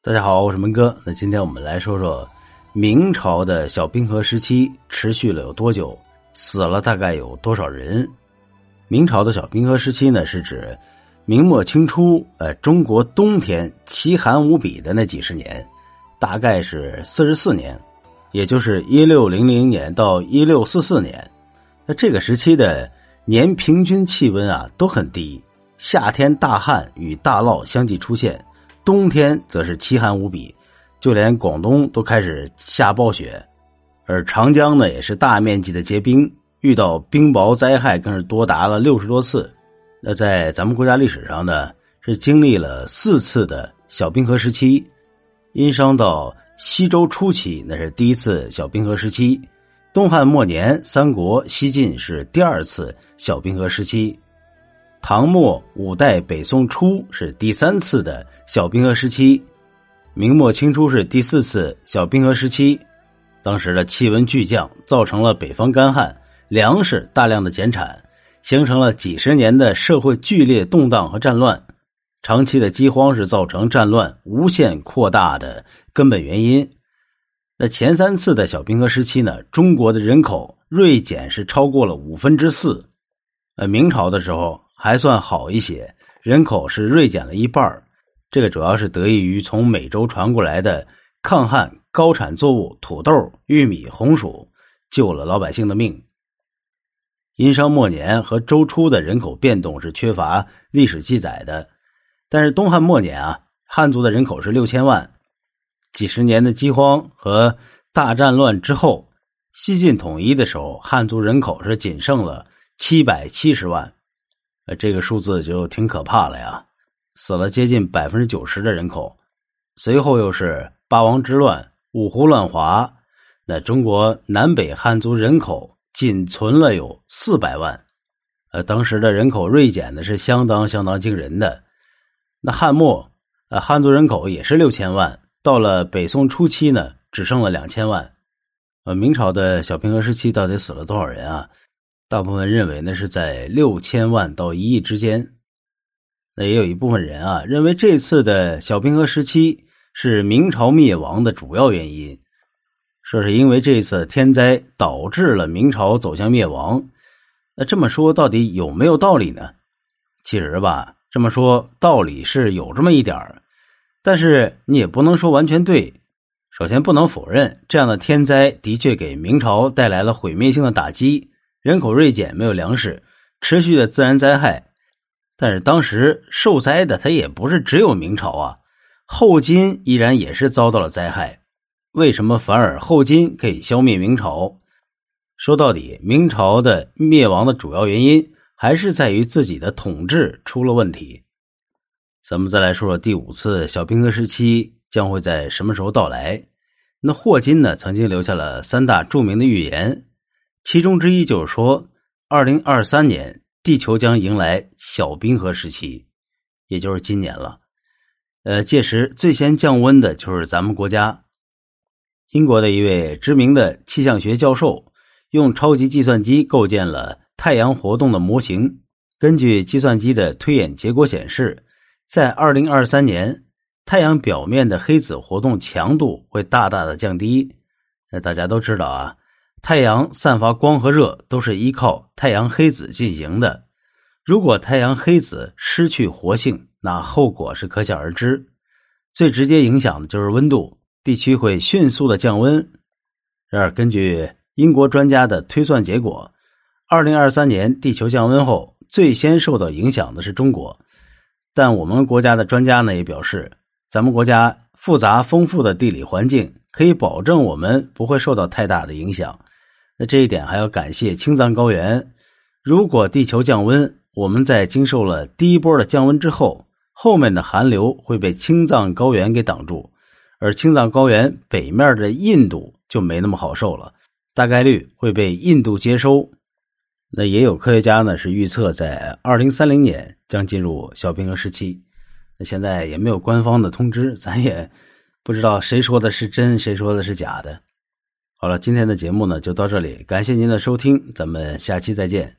大家好，我是门哥。那今天我们来说说明朝的小冰河时期持续了有多久，死了大概有多少人？明朝的小冰河时期呢，是指明末清初，呃，中国冬天奇寒无比的那几十年，大概是四十四年，也就是一六零零年到一六四四年。那这个时期的年平均气温啊都很低，夏天大旱与大涝相继出现。冬天则是凄寒无比，就连广东都开始下暴雪，而长江呢也是大面积的结冰，遇到冰雹灾害更是多达了六十多次。那在咱们国家历史上呢，是经历了四次的小冰河时期。殷商到西周初期，那是第一次小冰河时期；东汉末年、三国、西晋是第二次小冰河时期。唐末五代北宋初是第三次的小冰河时期，明末清初是第四次小冰河时期。当时的气温巨降，造成了北方干旱，粮食大量的减产，形成了几十年的社会剧烈动荡和战乱。长期的饥荒是造成战乱无限扩大的根本原因。那前三次的小冰河时期呢，中国的人口锐减是超过了五分之四。呃，明朝的时候。还算好一些，人口是锐减了一半这个主要是得益于从美洲传过来的抗旱高产作物土豆、玉米、红薯，救了老百姓的命。殷商末年和周初的人口变动是缺乏历史记载的，但是东汉末年啊，汉族的人口是六千万。几十年的饥荒和大战乱之后，西晋统一的时候，汉族人口是仅剩了七百七十万。呃，这个数字就挺可怕了呀，死了接近百分之九十的人口。随后又是八王之乱、五胡乱华，那中国南北汉族人口仅存了有四百万。呃，当时的人口锐减的是相当相当惊人的。那汉末，呃，汉族人口也是六千万，到了北宋初期呢，只剩了两千万。呃，明朝的小平和时期到底死了多少人啊？大部分认为呢是在六千万到一亿之间，那也有一部分人啊认为这次的小冰河时期是明朝灭亡的主要原因，说是因为这次天灾导致了明朝走向灭亡。那这么说到底有没有道理呢？其实吧，这么说道理是有这么一点儿但是你也不能说完全对。首先不能否认这样的天灾的确给明朝带来了毁灭性的打击。人口锐减，没有粮食，持续的自然灾害。但是当时受灾的他也不是只有明朝啊，后金依然也是遭到了灾害。为什么反而后金可以消灭明朝？说到底，明朝的灭亡的主要原因还是在于自己的统治出了问题。咱们再来说说第五次小冰河时期将会在什么时候到来？那霍金呢，曾经留下了三大著名的预言。其中之一就是说，二零二三年地球将迎来小冰河时期，也就是今年了。呃，届时最先降温的就是咱们国家。英国的一位知名的气象学教授用超级计算机构建了太阳活动的模型，根据计算机的推演结果显示，在二零二三年，太阳表面的黑子活动强度会大大的降低。那大家都知道啊。太阳散发光和热都是依靠太阳黑子进行的。如果太阳黑子失去活性，那后果是可想而知。最直接影响的就是温度，地区会迅速的降温。然而，根据英国专家的推算结果，二零二三年地球降温后，最先受到影响的是中国。但我们国家的专家呢也表示，咱们国家复杂丰富的地理环境可以保证我们不会受到太大的影响。那这一点还要感谢青藏高原。如果地球降温，我们在经受了第一波的降温之后，后面的寒流会被青藏高原给挡住，而青藏高原北面的印度就没那么好受了，大概率会被印度接收。那也有科学家呢是预测在二零三零年将进入小冰河时期。那现在也没有官方的通知，咱也不知道谁说的是真，谁说的是假的。好了，今天的节目呢就到这里，感谢您的收听，咱们下期再见。